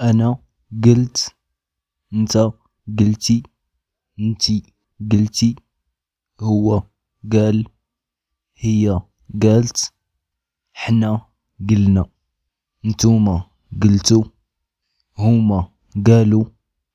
أنا قلت أنت قلتي نتي قلتي هو قال هي قالت حنا قلنا نتوما قلتو هما قالوا